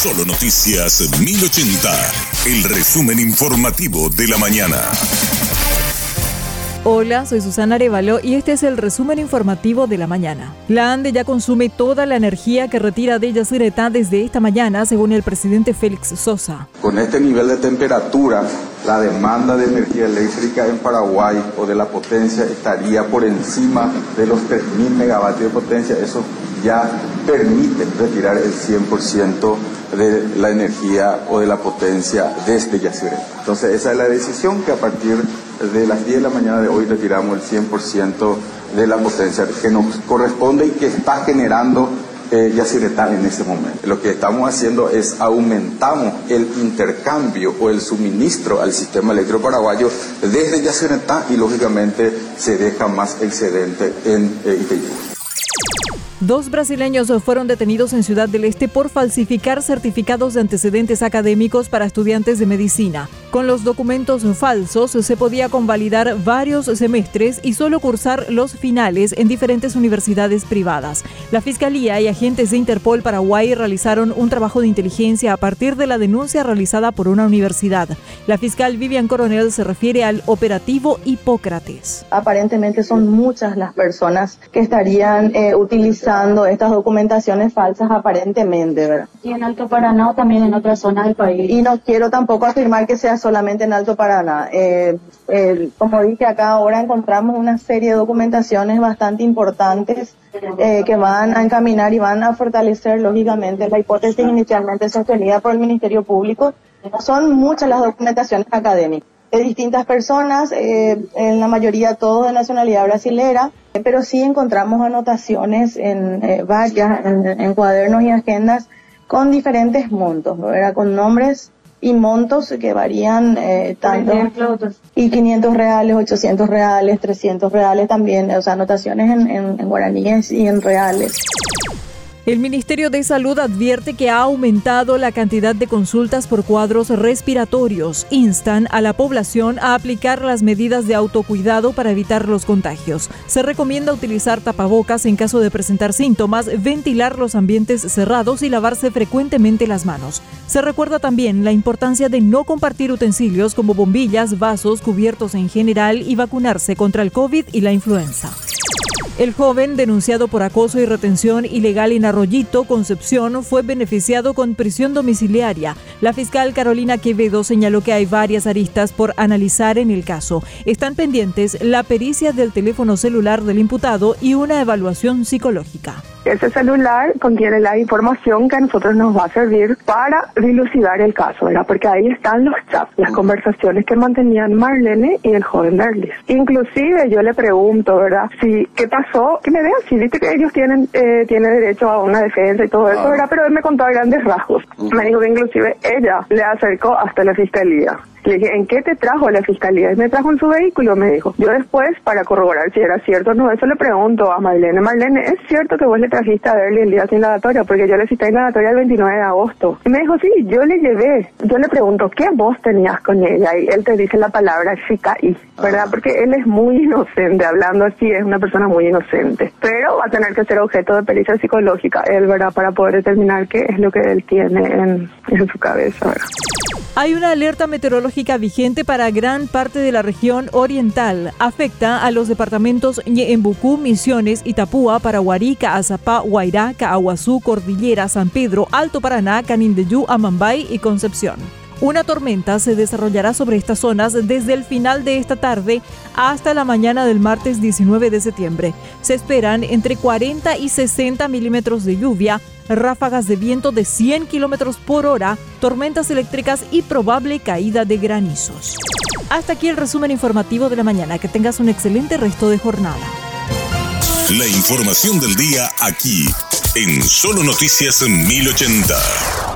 Solo Noticias 1080, el resumen informativo de la mañana. Hola, soy Susana Arevalo y este es el resumen informativo de la mañana. La ANDE ya consume toda la energía que retira de Yacyretá desde esta mañana, según el presidente Félix Sosa. Con este nivel de temperatura, la demanda de energía eléctrica en Paraguay o de la potencia estaría por encima de los 3.000 megavatios de potencia. Eso ya permite retirar el 100% de la energía o de la potencia desde Yacyretá. Entonces esa es la decisión que a partir de las 10 de la mañana de hoy retiramos el 100% de la potencia que nos corresponde y que está generando eh, en ese momento. Lo que estamos haciendo es aumentamos el intercambio o el suministro al sistema eléctrico paraguayo desde Yacyretá y lógicamente se deja más excedente en eh, Dos brasileños fueron detenidos en Ciudad del Este por falsificar certificados de antecedentes académicos para estudiantes de medicina. Con los documentos falsos se podía convalidar varios semestres y solo cursar los finales en diferentes universidades privadas. La Fiscalía y agentes de Interpol Paraguay realizaron un trabajo de inteligencia a partir de la denuncia realizada por una universidad. La fiscal Vivian Coronel se refiere al operativo Hipócrates. Aparentemente son muchas las personas que estarían eh, utilizando estas documentaciones falsas aparentemente, ¿verdad? Y en Alto Paraná o también en otras zonas del país. Y no quiero tampoco afirmar que sea solamente en Alto Paraná. Eh, como dije acá, ahora encontramos una serie de documentaciones bastante importantes eh, que van a encaminar y van a fortalecer, lógicamente, la hipótesis inicialmente sostenida por el Ministerio Público. Son muchas las documentaciones académicas de distintas personas, eh, en la mayoría todos de nacionalidad brasilera, pero sí encontramos anotaciones en eh, varias, en, cuadernos y agendas con diferentes montos, ¿verdad? con nombres y montos que varían eh, tanto y 500 reales, 800 reales, 300 reales también, o sea, anotaciones en, en guaraníes y en reales. El Ministerio de Salud advierte que ha aumentado la cantidad de consultas por cuadros respiratorios. Instan a la población a aplicar las medidas de autocuidado para evitar los contagios. Se recomienda utilizar tapabocas en caso de presentar síntomas, ventilar los ambientes cerrados y lavarse frecuentemente las manos. Se recuerda también la importancia de no compartir utensilios como bombillas, vasos, cubiertos en general y vacunarse contra el COVID y la influenza. El joven, denunciado por acoso y retención ilegal en Arroyito, Concepción, fue beneficiado con prisión domiciliaria. La fiscal Carolina Quevedo señaló que hay varias aristas por analizar en el caso. Están pendientes la pericia del teléfono celular del imputado y una evaluación psicológica. Ese celular contiene la información que a nosotros nos va a servir para dilucidar el caso, ¿verdad? Porque ahí están los chats, las conversaciones que mantenían Marlene y el joven Berlis. Inclusive yo le pregunto, ¿verdad? Si, ¿qué pasó? Que me vean, si viste que ellos tienen, eh, tienen derecho a una defensa y todo eso. ¿verdad? Pero él me contó a grandes rasgos. Me dijo que inclusive ella le acercó hasta la fiscalía. Le dije, ¿en qué te trajo la fiscalía? Y me trajo en su vehículo, me dijo. Yo después, para corroborar si era cierto o no, eso le pregunto a Marlene. Marlene, ¿es cierto que vos le trajiste a verle el día sin lavatoria? Porque yo le cité en lavatoria el 29 de agosto. Y me dijo, sí, yo le llevé. Yo le pregunto, ¿qué voz tenías con ella? Y él te dice la palabra y ¿verdad? Ah. Porque él es muy inocente, hablando así, es una persona muy inocente. Pero va a tener que ser objeto de pericia psicológica, él, ¿verdad? Para poder determinar qué es lo que él tiene en, en su cabeza, ¿verdad? Hay una alerta meteorológica vigente para gran parte de la región oriental. Afecta a los departamentos Ñeembucú, Misiones, Itapúa, Paraguarí, Caazapá, Guairá, Caaguazú, Cordillera, San Pedro, Alto Paraná, Canindeyú, Amambay y Concepción. Una tormenta se desarrollará sobre estas zonas desde el final de esta tarde hasta la mañana del martes 19 de septiembre. Se esperan entre 40 y 60 milímetros de lluvia, ráfagas de viento de 100 kilómetros por hora, tormentas eléctricas y probable caída de granizos. Hasta aquí el resumen informativo de la mañana. Que tengas un excelente resto de jornada. La información del día aquí, en Solo Noticias 1080.